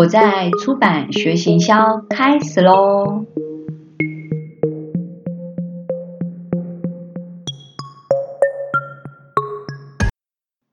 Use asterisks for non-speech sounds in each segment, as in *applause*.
我在出版学行销，开始喽！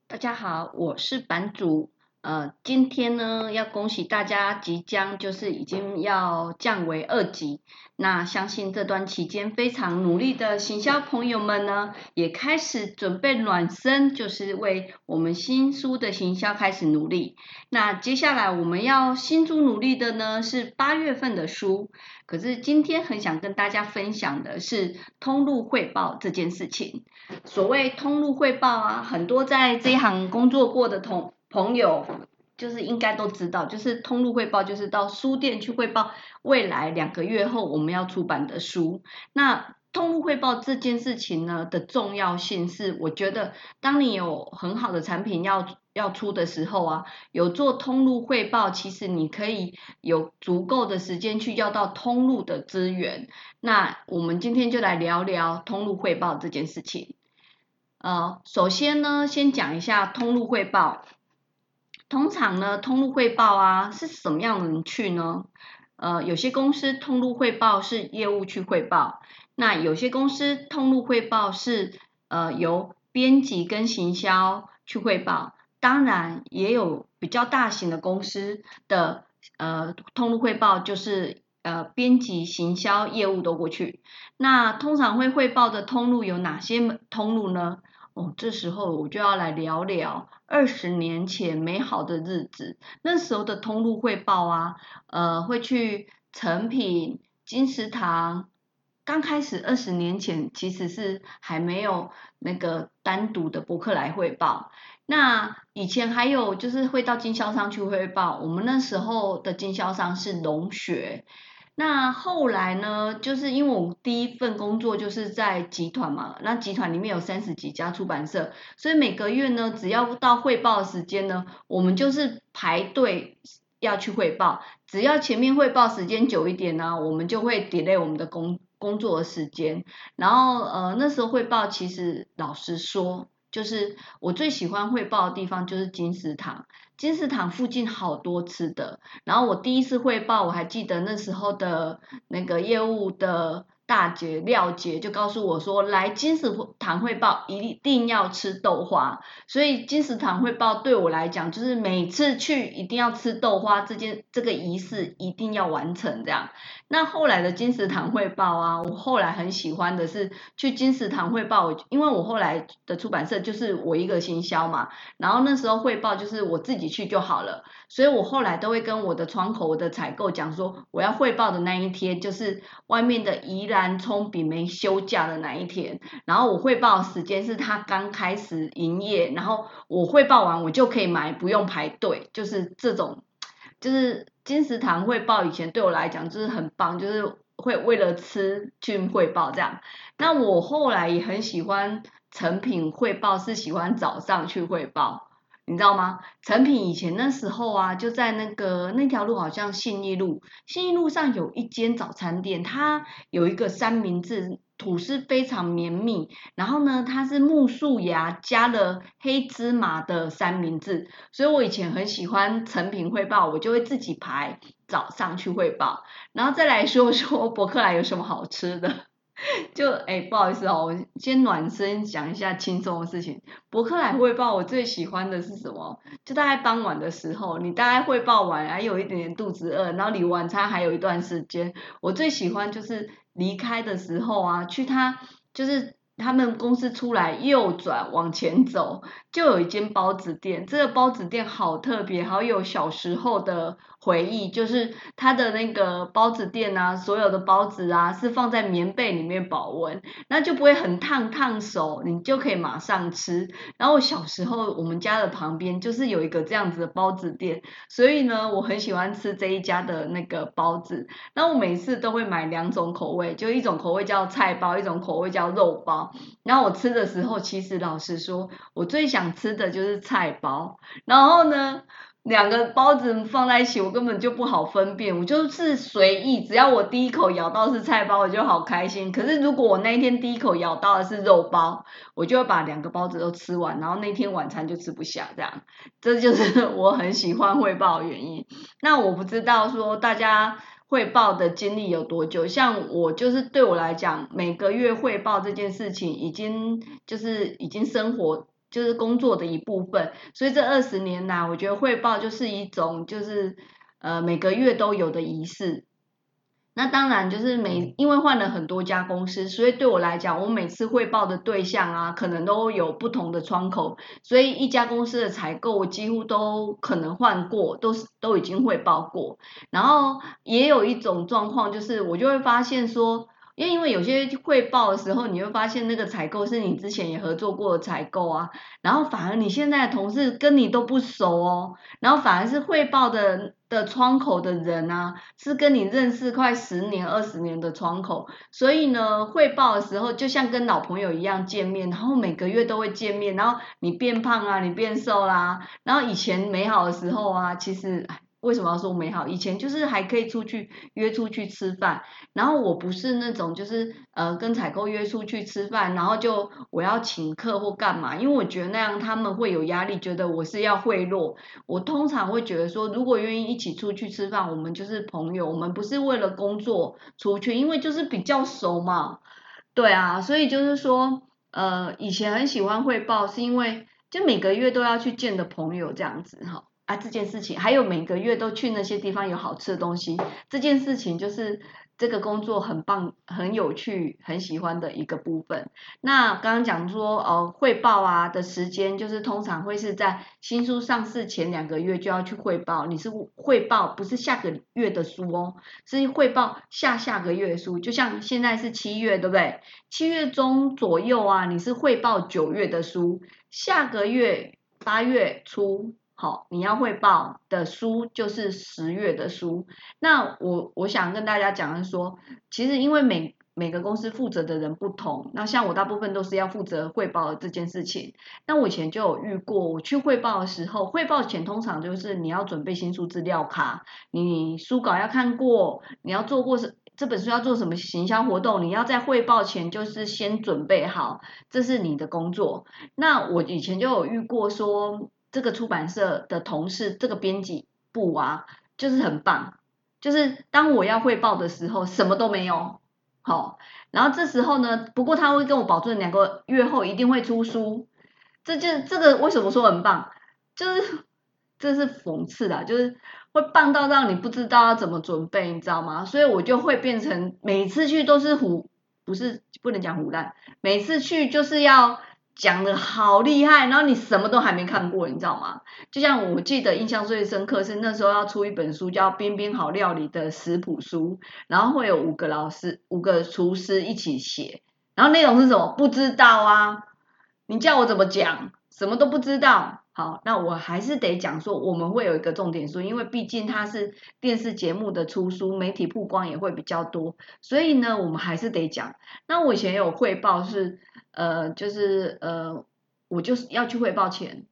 大家好，我是版主。呃，今天呢，要恭喜大家即将就是已经要降为二级。那相信这段期间非常努力的行销朋友们呢，也开始准备暖身，就是为我们新书的行销开始努力。那接下来我们要新书努力的呢是八月份的书，可是今天很想跟大家分享的是通路汇报这件事情。所谓通路汇报啊，很多在这一行工作过的同朋友就是应该都知道，就是通路汇报，就是到书店去汇报未来两个月后我们要出版的书。那通路汇报这件事情呢的重要性是，我觉得当你有很好的产品要要出的时候啊，有做通路汇报，其实你可以有足够的时间去要到通路的资源。那我们今天就来聊聊通路汇报这件事情。呃，首先呢，先讲一下通路汇报。通常呢，通路汇报啊是什么样的人去呢？呃，有些公司通路汇报是业务去汇报，那有些公司通路汇报是呃由编辑跟行销去汇报，当然也有比较大型的公司的呃通路汇报就是呃编辑、行销、业务都过去。那通常会汇报的通路有哪些通路呢？哦，这时候我就要来聊聊二十年前美好的日子。那时候的通路汇报啊，呃，会去成品、金石堂。刚开始二十年前其实是还没有那个单独的博客来汇报。那以前还有就是会到经销商去汇报。我们那时候的经销商是龙雪。那后来呢？就是因为我第一份工作就是在集团嘛，那集团里面有三十几家出版社，所以每个月呢，只要到汇报时间呢，我们就是排队要去汇报。只要前面汇报时间久一点呢，我们就会 delay 我们的工工作的时间。然后呃，那时候汇报其实老实说。就是我最喜欢汇报的地方就是金石堂，金石堂附近好多吃的。然后我第一次汇报，我还记得那时候的那个业务的。大姐廖姐就告诉我说，来金石堂汇报一定要吃豆花，所以金石堂汇报对我来讲，就是每次去一定要吃豆花这件这个仪式一定要完成这样。那后来的金石堂汇报啊，我后来很喜欢的是去金石堂汇报，因为我后来的出版社就是我一个行销嘛，然后那时候汇报就是我自己去就好了，所以我后来都会跟我的窗口、我的采购讲说，我要汇报的那一天就是外面的宜兰。南充比没休假的那一天，然后我汇报时间是他刚开始营业，然后我汇报完我就可以买，不用排队，就是这种，就是金石堂汇报以前对我来讲就是很棒，就是会为了吃去汇报这样。那我后来也很喜欢成品汇报，是喜欢早上去汇报。你知道吗？成品以前那时候啊，就在那个那条路，好像信义路，信义路上有一间早餐店，它有一个三明治，吐司非常绵密，然后呢，它是木薯芽加了黑芝麻的三明治，所以我以前很喜欢成品汇报，我就会自己排早上去汇报，然后再来说说博客来有什么好吃的。*laughs* 就哎，不好意思哦，我先暖身讲一下轻松的事情。博客来汇报，我最喜欢的是什么？就大概傍晚的时候，你大概汇报完，还有一点点肚子饿，然后离晚餐还有一段时间。我最喜欢就是离开的时候啊，去他就是他们公司出来右转往前走，就有一间包子店。这个包子店好特别，好有小时候的。回忆就是它的那个包子店啊，所有的包子啊是放在棉被里面保温，那就不会很烫烫手，你就可以马上吃。然后我小时候我们家的旁边就是有一个这样子的包子店，所以呢我很喜欢吃这一家的那个包子。那我每次都会买两种口味，就一种口味叫菜包，一种口味叫肉包。然后我吃的时候，其实老实说，我最想吃的就是菜包。然后呢？两个包子放在一起，我根本就不好分辨。我就是随意，只要我第一口咬到是菜包，我就好开心。可是如果我那一天第一口咬到的是肉包，我就会把两个包子都吃完，然后那天晚餐就吃不下。这样，这就是 *laughs* 我很喜欢汇报的原因。那我不知道说大家汇报的经历有多久，像我就是对我来讲，每个月汇报这件事情已经就是已经生活就是工作的一部分，所以这二十年来，我觉得汇报就是一种就是呃每个月都有的仪式。那当然就是每因为换了很多家公司，所以对我来讲，我每次汇报的对象啊，可能都有不同的窗口，所以一家公司的采购我几乎都可能换过，都是都已经汇报过。然后也有一种状况，就是我就会发现说。因为因为有些汇报的时候，你会发现那个采购是你之前也合作过的采购啊，然后反而你现在的同事跟你都不熟哦，然后反而是汇报的的窗口的人啊，是跟你认识快十年、二十年的窗口，所以呢，汇报的时候就像跟老朋友一样见面，然后每个月都会见面，然后你变胖啊，你变瘦啦，然后以前美好的时候啊，其实。为什么要说美好？以前就是还可以出去约出去吃饭，然后我不是那种就是呃跟采购约出去吃饭，然后就我要请客或干嘛，因为我觉得那样他们会有压力，觉得我是要贿赂。我通常会觉得说，如果愿意一起出去吃饭，我们就是朋友，我们不是为了工作出去，因为就是比较熟嘛。对啊，所以就是说呃以前很喜欢汇报，是因为就每个月都要去见的朋友这样子哈。啊，这件事情还有每个月都去那些地方有好吃的东西，这件事情就是这个工作很棒、很有趣、很喜欢的一个部分。那刚刚讲说，呃，汇报啊的时间，就是通常会是在新书上市前两个月就要去汇报。你是汇报不是下个月的书哦，是汇报下下个月的书。就像现在是七月，对不对？七月中左右啊，你是汇报九月的书，下个月八月初。好，你要汇报的书就是十月的书。那我我想跟大家讲的是说，其实因为每每个公司负责的人不同，那像我大部分都是要负责汇报这件事情。那我以前就有遇过，我去汇报的时候，汇报前通常就是你要准备新书资料卡，你书稿要看过，你要做过什这本书要做什么行销活动，你要在汇报前就是先准备好，这是你的工作。那我以前就有遇过说。这个出版社的同事，这个编辑部啊，就是很棒。就是当我要汇报的时候，什么都没有，好。然后这时候呢，不过他会跟我保证两个月后一定会出书。这就这个为什么说很棒？就是这是讽刺的，就是会棒到让你不知道要怎么准备，你知道吗？所以我就会变成每次去都是胡，不是不能讲胡乱，每次去就是要。讲的好厉害，然后你什么都还没看过，你知道吗？就像我记得印象最深刻是那时候要出一本书叫《边边好料理》的食谱书，然后会有五个老师、五个厨师一起写，然后内容是什么？不知道啊，你叫我怎么讲？什么都不知道。好，那我还是得讲说，我们会有一个重点书，因为毕竟它是电视节目的出书，媒体曝光也会比较多，所以呢，我们还是得讲。那我以前有汇报是。呃，就是呃，我就是要去汇报前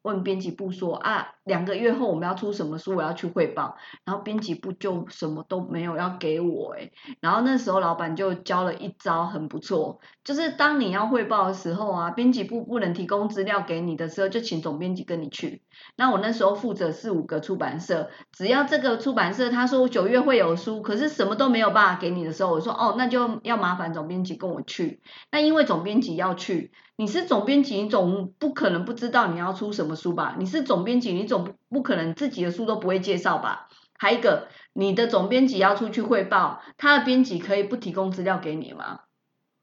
问编辑部说啊，两个月后我们要出什么书，我要去汇报，然后编辑部就什么都没有要给我哎，然后那时候老板就教了一招很不错，就是当你要汇报的时候啊，编辑部不能提供资料给你的时候，就请总编辑跟你去。那我那时候负责四五个出版社，只要这个出版社他说九月会有书，可是什么都没有办法给你的时候，我说哦，那就要麻烦总编辑跟我去。那因为总编辑要去，你是总编辑，你总不可能不知道你要出什么书吧？你是总编辑，你总不可能自己的书都不会介绍吧？还有一个，你的总编辑要出去汇报，他的编辑可以不提供资料给你吗？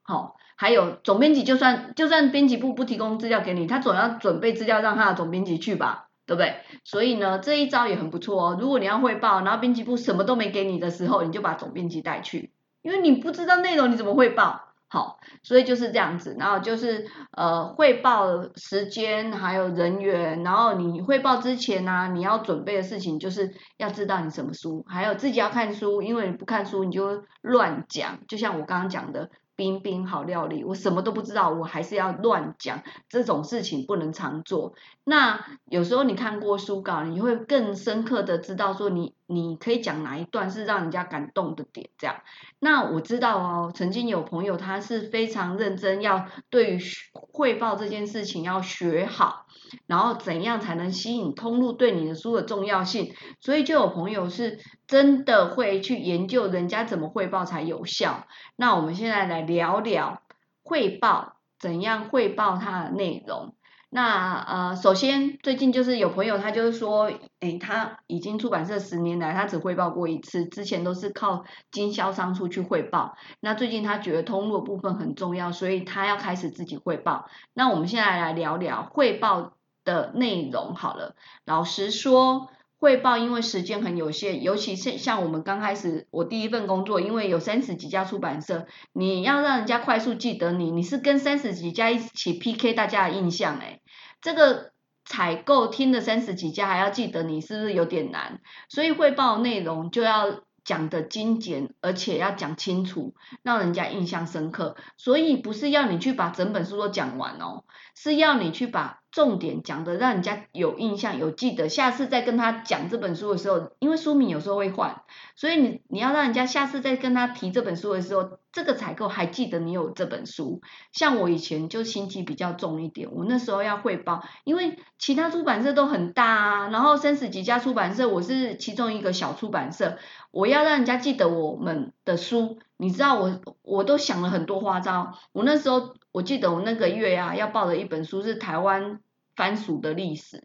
好。还有总编辑，就算就算编辑部不提供资料给你，他总要准备资料让他的总编辑去吧，对不对？所以呢，这一招也很不错哦。如果你要汇报，然后编辑部什么都没给你的时候，你就把总编辑带去，因为你不知道内容，你怎么汇报？好，所以就是这样子。然后就是呃，汇报时间还有人员，然后你汇报之前呢，你要准备的事情就是要知道你什么书，还有自己要看书，因为你不看书你就乱讲，就像我刚刚讲的。冰冰好料理，我什么都不知道，我还是要乱讲，这种事情不能常做。那有时候你看过书稿，你会更深刻的知道说，你你可以讲哪一段是让人家感动的点？这样，那我知道哦，曾经有朋友他是非常认真，要对于汇报这件事情要学好，然后怎样才能吸引通路对你的书的重要性，所以就有朋友是真的会去研究人家怎么汇报才有效。那我们现在来聊聊汇报，怎样汇报它的内容。那呃，首先最近就是有朋友他就是说，诶，他已经出版社十年来，他只汇报过一次，之前都是靠经销商出去汇报。那最近他觉得通路部分很重要，所以他要开始自己汇报。那我们现在来聊聊汇报的内容好了。老实说。汇报因为时间很有限，尤其是像我们刚开始，我第一份工作，因为有三十几家出版社，你要让人家快速记得你，你是跟三十几家一起 PK 大家的印象，诶这个采购听的三十几家还要记得你，是不是有点难？所以汇报内容就要讲的精简，而且要讲清楚，让人家印象深刻。所以不是要你去把整本书都讲完哦，是要你去把。重点讲的让人家有印象有记得，下次再跟他讲这本书的时候，因为书名有时候会换，所以你你要让人家下次再跟他提这本书的时候，这个采购还记得你有这本书。像我以前就心机比较重一点，我那时候要汇报，因为其他出版社都很大啊，然后三十几家出版社，我是其中一个小出版社，我要让人家记得我们的书，你知道我我都想了很多花招，我那时候。我记得我那个月呀，要报的一本书是台湾番薯的历史。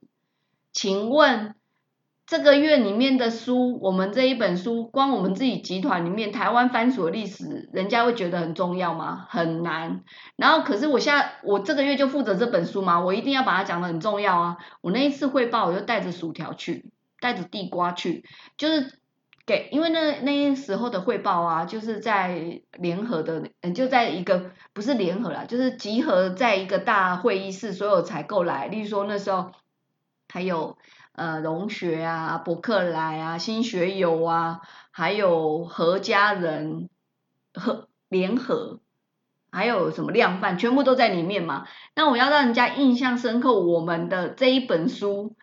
请问这个月里面的书，我们这一本书，光我们自己集团里面台湾番薯的历史，人家会觉得很重要吗？很难。然后可是我现在我这个月就负责这本书嘛，我一定要把它讲的很重要啊。我那一次汇报，我就带着薯条去，带着地瓜去，就是。给，因为那那时候的汇报啊，就是在联合的，嗯，就在一个不是联合啦，就是集合在一个大会议室，所有采购来，例如说那时候还有呃龙学啊、伯克莱啊、新学友啊，还有何家人和联合，还有什么量贩，全部都在里面嘛。那我要让人家印象深刻，我们的这一本书，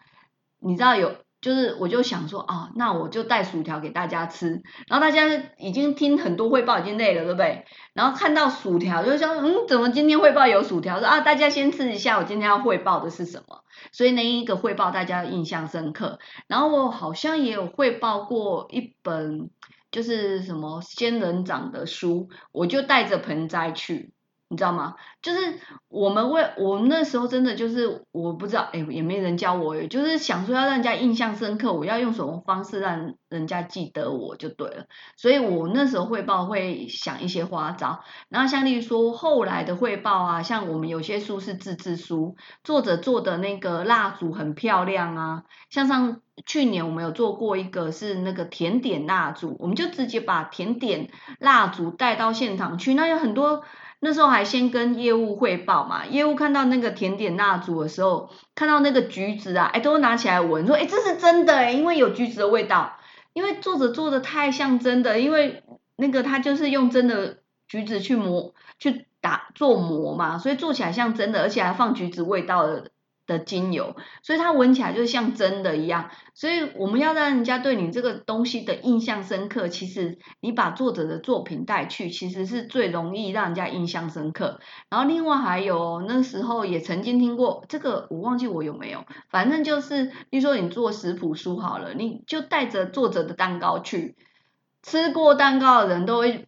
你知道有。就是我就想说啊，那我就带薯条给大家吃，然后大家已经听很多汇报已经累了，对不对？然后看到薯条就想，嗯，怎么今天汇报有薯条？说啊，大家先吃一下，我今天要汇报的是什么？所以那一个汇报大家印象深刻。然后我好像也有汇报过一本就是什么仙人掌的书，我就带着盆栽去。你知道吗？就是我们为我们那时候真的就是我不知道，哎，也没人教我，就是想说要让人家印象深刻，我要用什么方式让人家记得我就对了。所以我那时候汇报会想一些花招，然后像例如说后来的汇报啊，像我们有些书是自制书，作者做的那个蜡烛很漂亮啊，像上去年我们有做过一个是那个甜点蜡烛，我们就直接把甜点蜡烛带到现场去，那有很多。那时候还先跟业务汇报嘛，业务看到那个甜点蜡烛的时候，看到那个橘子啊，哎，都拿起来闻，说，哎，这是真的，因为有橘子的味道，因为作者做的太像真的，因为那个他就是用真的橘子去磨，去打做磨嘛，所以做起来像真的，而且还放橘子味道的。的精油，所以它闻起来就像真的一样。所以我们要让人家对你这个东西的印象深刻，其实你把作者的作品带去，其实是最容易让人家印象深刻。然后另外还有那时候也曾经听过这个，我忘记我有没有，反正就是，比如说你做食谱书好了，你就带着作者的蛋糕去，吃过蛋糕的人都会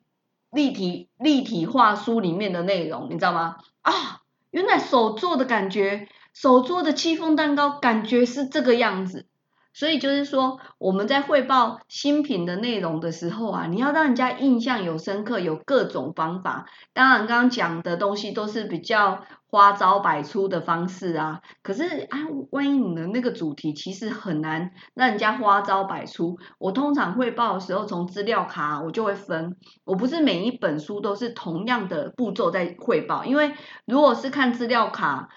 立体立体化书里面的内容，你知道吗？啊，原来手做的感觉。手做的戚风蛋糕感觉是这个样子，所以就是说我们在汇报新品的内容的时候啊，你要让人家印象有深刻，有各种方法。当然，刚刚讲的东西都是比较花招百出的方式啊。可是啊，万一你的那个主题其实很难让人家花招百出，我通常汇报的时候，从资料卡我就会分，我不是每一本书都是同样的步骤在汇报，因为如果是看资料卡。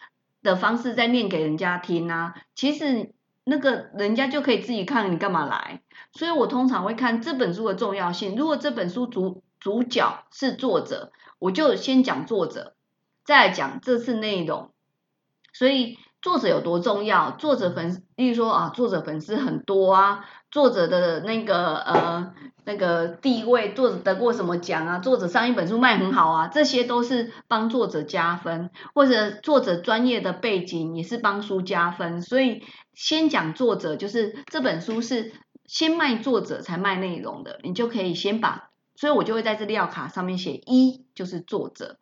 的方式在念给人家听啊，其实那个人家就可以自己看，你干嘛来？所以我通常会看这本书的重要性。如果这本书主主角是作者，我就先讲作者，再讲这次内容。所以作者有多重要？作者粉，例如说啊，作者粉丝很多啊，作者的那个呃那个地位，作者得过什么奖啊？作者上一本书卖很好啊，这些都是帮作者加分，或者作者专业的背景也是帮书加分。所以先讲作者，就是这本书是先卖作者才卖内容的，你就可以先把，所以我就会在这料卡上面写一就是作者，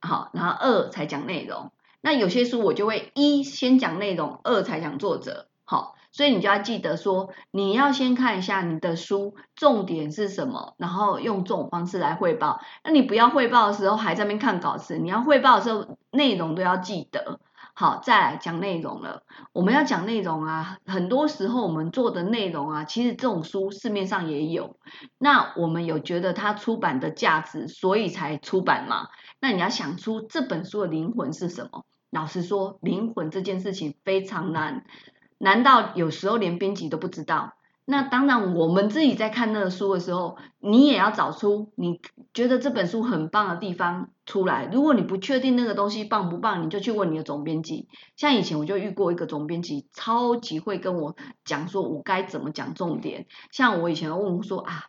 好，然后二才讲内容。那有些书我就会一先讲内容，二才讲作者，好，所以你就要记得说，你要先看一下你的书重点是什么，然后用这种方式来汇报。那你不要汇报的时候还在那边看稿子，你要汇报的时候内容都要记得。好，再来讲内容了。我们要讲内容啊，很多时候我们做的内容啊，其实这种书市面上也有。那我们有觉得它出版的价值，所以才出版嘛？那你要想出这本书的灵魂是什么？老实说，灵魂这件事情非常难，难道有时候连编辑都不知道？那当然，我们自己在看那个书的时候，你也要找出你觉得这本书很棒的地方出来。如果你不确定那个东西棒不棒，你就去问你的总编辑。像以前我就遇过一个总编辑，超级会跟我讲说，我该怎么讲重点。像我以前问说啊，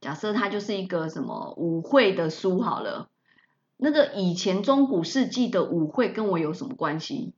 假设它就是一个什么舞会的书好了。那个以前中古世纪的舞会跟我有什么关系，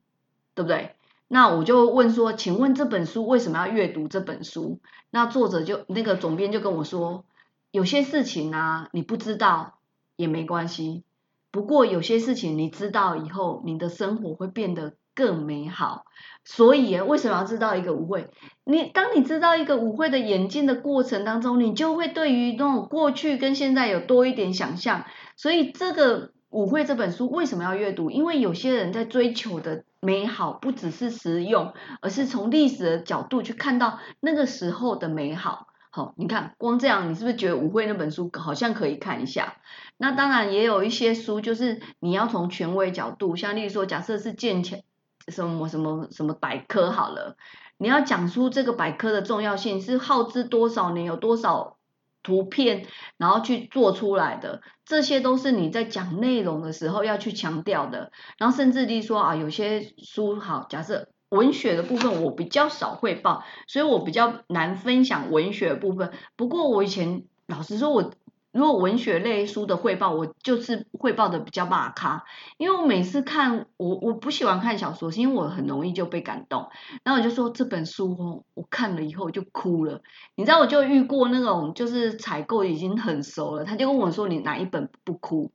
对不对？那我就问说，请问这本书为什么要阅读这本书？那作者就那个总编就跟我说，有些事情啊，你不知道也没关系，不过有些事情你知道以后，你的生活会变得更美好。所以为什么要知道一个舞会？你当你知道一个舞会的演进的过程当中，你就会对于那种过去跟现在有多一点想象。所以这个舞会这本书为什么要阅读？因为有些人在追求的美好不只是实用，而是从历史的角度去看到那个时候的美好。好，你看光这样，你是不是觉得舞会那本书好像可以看一下？那当然也有一些书，就是你要从权威角度，像例如说，假设是建前什么什么什么百科好了，你要讲出这个百科的重要性，是耗资多少年，有多少？图片，然后去做出来的，这些都是你在讲内容的时候要去强调的。然后甚至你说啊，有些书好，假设文学的部分我比较少汇报，所以我比较难分享文学部分。不过我以前老实说，我。如果文学类书的汇报，我就是汇报的比较骂咖，因为我每次看我我不喜欢看小说，是因为我很容易就被感动。然后我就说这本书哦，我看了以后就哭了。你知道我就遇过那种就是采购已经很熟了，他就跟我说你哪一本不哭，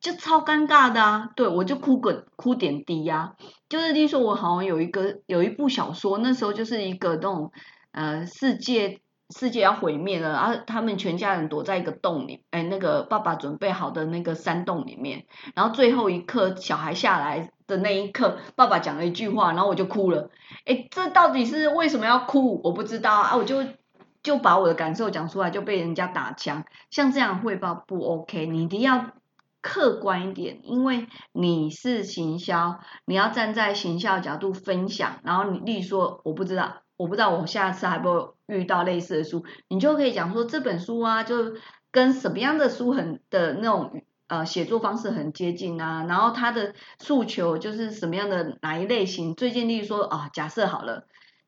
就超尴尬的啊。对我就哭个哭点低呀，就是听说我好像有一个有一部小说，那时候就是一个那种呃世界。世界要毁灭了，然后他们全家人躲在一个洞里，哎，那个爸爸准备好的那个山洞里面，然后最后一刻小孩下来的那一刻，爸爸讲了一句话，然后我就哭了。哎，这到底是为什么要哭？我不知道啊，我就就把我的感受讲出来，就被人家打枪。像这样汇报不 OK，你一定要客观一点，因为你是行销，你要站在行销角度分享，然后你例如说，我不知道。我不知道我下次还不会遇到类似的书，你就可以讲说这本书啊，就跟什么样的书很的那种呃写作方式很接近啊，然后它的诉求就是什么样的哪一类型？最近例如说啊，假设好了。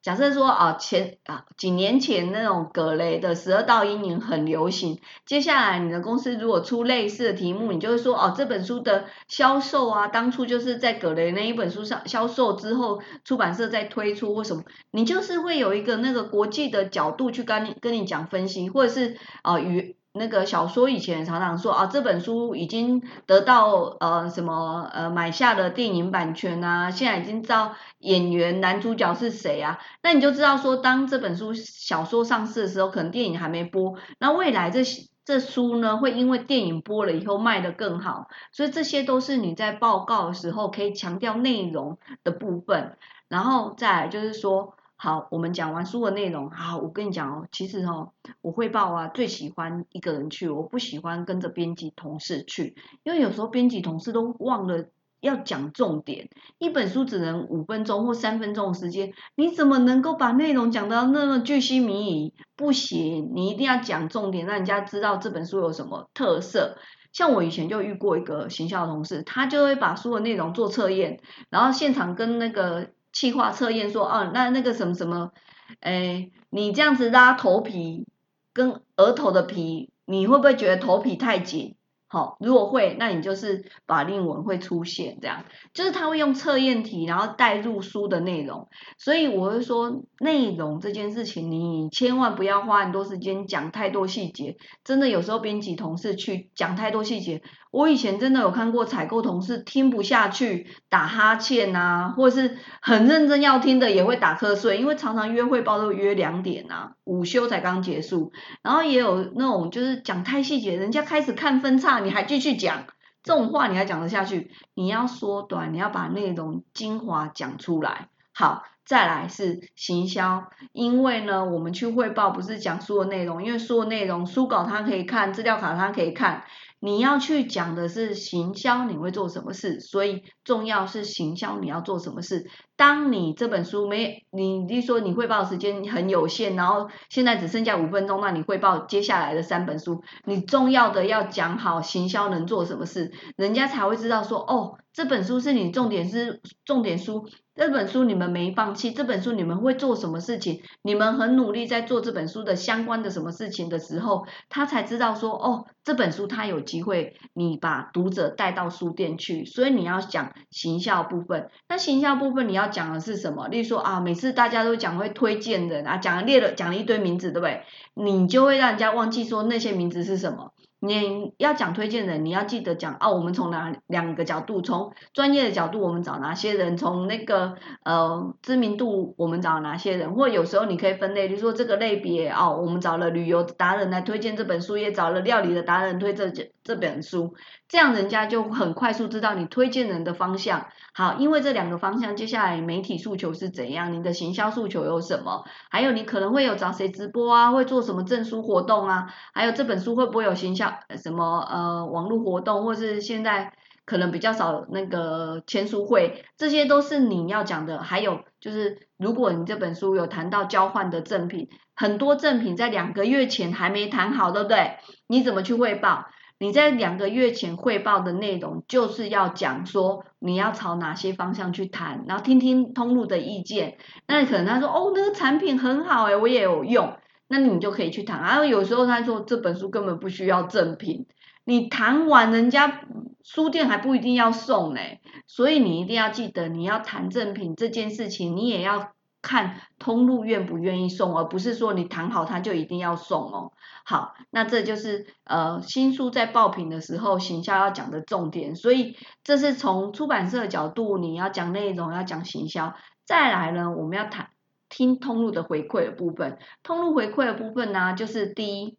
假设说啊，前啊几年前那种格雷的十二道阴影很流行，接下来你的公司如果出类似的题目，你就会说哦，这本书的销售啊，当初就是在格雷那一本书上销售之后，出版社在推出或什么，你就是会有一个那个国际的角度去跟你跟你讲分析，或者是啊与。那个小说以前常常说啊，这本书已经得到呃什么呃买下了电影版权啊，现在已经知道演员男主角是谁啊，那你就知道说，当这本书小说上市的时候，可能电影还没播，那未来这这书呢会因为电影播了以后卖得更好，所以这些都是你在报告的时候可以强调内容的部分，然后再就是说。好，我们讲完书的内容。好，我跟你讲哦，其实哦，我汇报啊，最喜欢一个人去，我不喜欢跟着编辑同事去，因为有时候编辑同事都忘了要讲重点。一本书只能五分钟或三分钟的时间，你怎么能够把内容讲到那么巨细靡遗？不行，你一定要讲重点，让人家知道这本书有什么特色。像我以前就遇过一个行销同事，他就会把书的内容做测验，然后现场跟那个气化测验说，啊，那那个什么什么，哎，你这样子拉头皮跟额头的皮，你会不会觉得头皮太紧？好，如果会，那你就是法令纹会出现这样，就是他会用测验题，然后带入书的内容，所以我会说内容这件事情，你千万不要花很多时间讲太多细节，真的有时候编辑同事去讲太多细节，我以前真的有看过采购同事听不下去打哈欠啊，或者是很认真要听的也会打瞌睡，因为常常约会报都约两点啊，午休才刚结束，然后也有那种就是讲太细节，人家开始看分叉。你还继续讲这种话，你还讲得下去？你要缩短，你要把内容精华讲出来。好，再来是行销，因为呢，我们去汇报不是讲书的内容，因为书的内容书稿它可以看，资料卡它可以看。你要去讲的是行销，你会做什么事？所以重要是行销，你要做什么事？当你这本书没你，你说你汇报时间很有限，然后现在只剩下五分钟，那你汇报接下来的三本书，你重要的要讲好行销能做什么事，人家才会知道说哦，这本书是你重点是重点书。这本书你们没放弃，这本书你们会做什么事情？你们很努力在做这本书的相关的什么事情的时候，他才知道说，哦，这本书他有机会，你把读者带到书店去。所以你要讲行销部分，那行销部分你要讲的是什么？例如说啊，每次大家都讲会推荐人啊，讲列了讲了一堆名字，对不对？你就会让人家忘记说那些名字是什么。你要讲推荐人，你要记得讲哦。我们从哪两个角度？从专业的角度，我们找哪些人？从那个呃知名度，我们找哪些人？或有时候你可以分类，比如说这个类别哦，我们找了旅游达人来推荐这本书，也找了料理的达人推这这本书，这样人家就很快速知道你推荐人的方向。好，因为这两个方向，接下来媒体诉求是怎样？你的行销诉求有什么？还有你可能会有找谁直播啊？会做什么证书活动啊？还有这本书会不会有行销？什么呃网络活动，或是现在可能比较少那个签书会，这些都是你要讲的。还有就是，如果你这本书有谈到交换的赠品，很多赠品在两个月前还没谈好，对不对？你怎么去汇报？你在两个月前汇报的内容，就是要讲说你要朝哪些方向去谈，然后听听通路的意见。那可能他说哦，那个产品很好哎，我也有用。那你就可以去谈，然后有时候他说这本书根本不需要赠品，你谈完人家书店还不一定要送嘞，所以你一定要记得你要谈赠品这件事情，你也要看通路愿不愿意送，而不是说你谈好他就一定要送哦。好，那这就是呃新书在爆品的时候行销要讲的重点，所以这是从出版社的角度你要讲内容要讲行销，再来呢我们要谈。听通路的回馈的部分，通路回馈的部分呢，就是第一，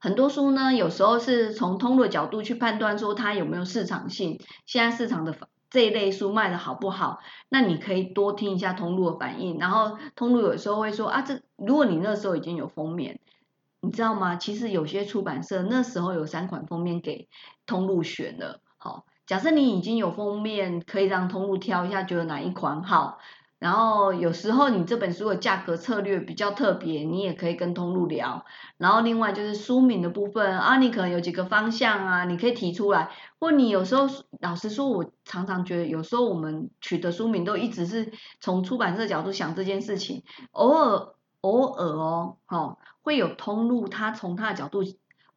很多书呢，有时候是从通路的角度去判断说它有没有市场性，现在市场的这一类书卖的好不好，那你可以多听一下通路的反应，然后通路有时候会说啊，这如果你那时候已经有封面，你知道吗？其实有些出版社那时候有三款封面给通路选的，好，假设你已经有封面，可以让通路挑一下，觉得哪一款好。然后有时候你这本书的价格策略比较特别，你也可以跟通路聊。然后另外就是书名的部分啊，你可能有几个方向啊，你可以提出来。或你有时候老实说，我常常觉得有时候我们取得书名都一直是从出版社角度想这件事情，偶尔偶尔哦，哈，会有通路他从他的角度。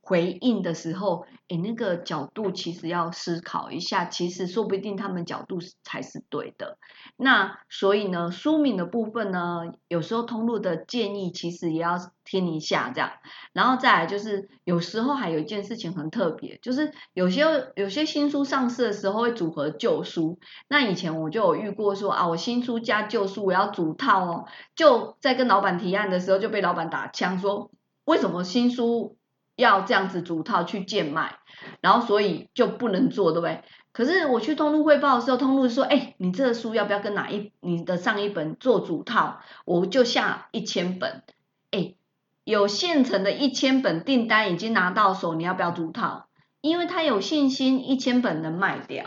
回应的时候，诶，那个角度其实要思考一下，其实说不定他们角度才是对的。那所以呢，书名的部分呢，有时候通路的建议其实也要听一下这样。然后再来就是，有时候还有一件事情很特别，就是有些有些新书上市的时候会组合旧书。那以前我就有遇过说啊，我新书加旧书，我要组套哦。就在跟老板提案的时候，就被老板打枪说，为什么新书？要这样子组套去贱卖，然后所以就不能做，对不对？可是我去通路汇报的时候，通路说：“哎，你这个书要不要跟哪一你的上一本做组套？我就下一千本，哎，有现成的一千本订单已经拿到手，你要不要组套？因为他有信心一千本能卖掉，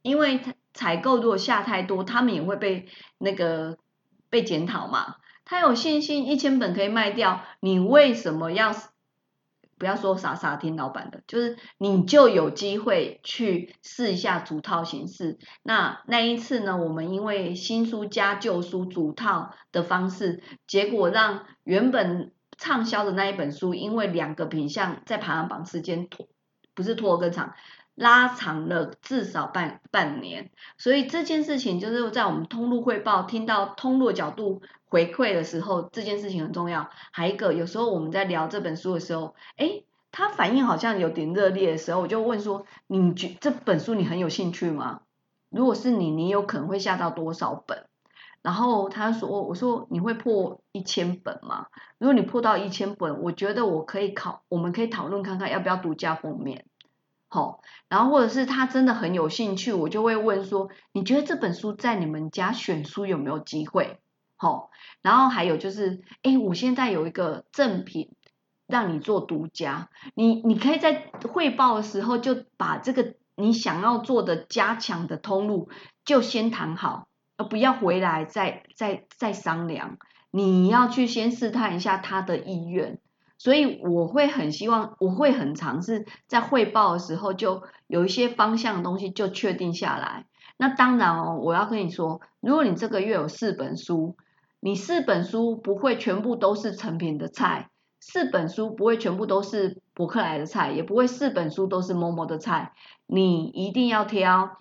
因为他采购如果下太多，他们也会被那个被检讨嘛。他有信心一千本可以卖掉，你为什么要？”不要说傻傻听老板的，就是你就有机会去试一下主套形式。那那一次呢，我们因为新书加旧书主套的方式，结果让原本畅销的那一本书，因为两个品相在排行榜时间拖，不是拖更长。拉长了至少半半年，所以这件事情就是在我们通路汇报听到通路角度回馈的时候，这件事情很重要。还一个，有时候我们在聊这本书的时候，哎，他反应好像有点热烈的时候，我就问说：你觉这本书你很有兴趣吗？如果是你，你有可能会下到多少本？然后他说：我说你会破一千本吗？如果你破到一千本，我觉得我可以考，我们可以讨论看看要不要独家封面。好，然后或者是他真的很有兴趣，我就会问说，你觉得这本书在你们家选书有没有机会？好，然后还有就是，哎，我现在有一个赠品让你做独家，你你可以在汇报的时候就把这个你想要做的加强的通路就先谈好，而不要回来再再再商量，你要去先试探一下他的意愿。所以我会很希望，我会很尝试在汇报的时候就有一些方向的东西就确定下来。那当然哦，我要跟你说，如果你这个月有四本书，你四本书不会全部都是成品的菜，四本书不会全部都是博客来的菜，也不会四本书都是某某的菜，你一定要挑。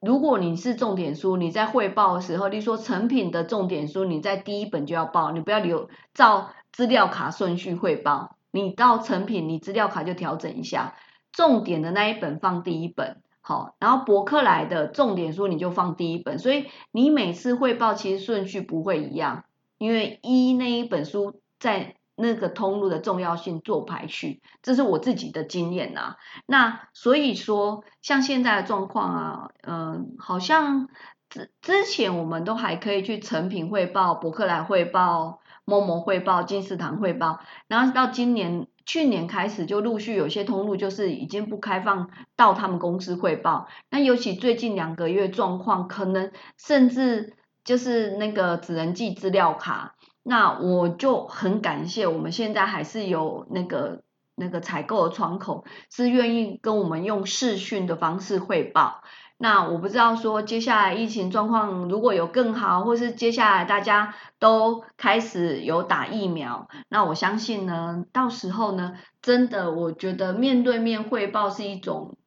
如果你是重点书，你在汇报的时候，例如说成品的重点书，你在第一本就要报，你不要留照。资料卡顺序汇报，你到成品，你资料卡就调整一下，重点的那一本放第一本，好，然后博客来的重点书你就放第一本，所以你每次汇报其实顺序不会一样，因为一那一本书在那个通路的重要性做排序，这是我自己的经验呐。那所以说，像现在的状况啊，嗯，好像之之前我们都还可以去成品汇报，博客来汇报。默默汇报、金石堂汇报，然后到今年、去年开始就陆续有些通路就是已经不开放到他们公司汇报。那尤其最近两个月状况，可能甚至就是那个只能寄资料卡。那我就很感谢，我们现在还是有那个那个采购的窗口，是愿意跟我们用视讯的方式汇报。那我不知道说接下来疫情状况如果有更好，或是接下来大家都开始有打疫苗，那我相信呢，到时候呢，真的我觉得面对面汇报是一种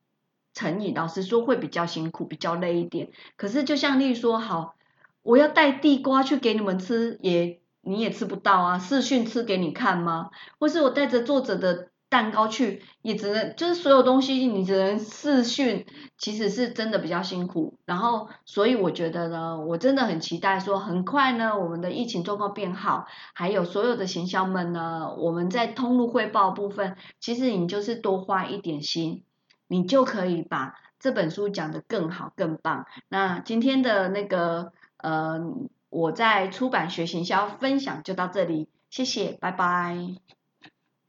诚意，老实说会比较辛苦，比较累一点。可是就像例如说，好，我要带地瓜去给你们吃，也你也吃不到啊，视讯吃给你看吗？或是我带着作者的。蛋糕去也只能就是所有东西你只能试训，其实是真的比较辛苦。然后所以我觉得呢，我真的很期待说很快呢，我们的疫情状况变好，还有所有的行销们呢，我们在通路汇报部分，其实你就是多花一点心，你就可以把这本书讲得更好更棒。那今天的那个呃，我在出版学行销分享就到这里，谢谢，拜拜。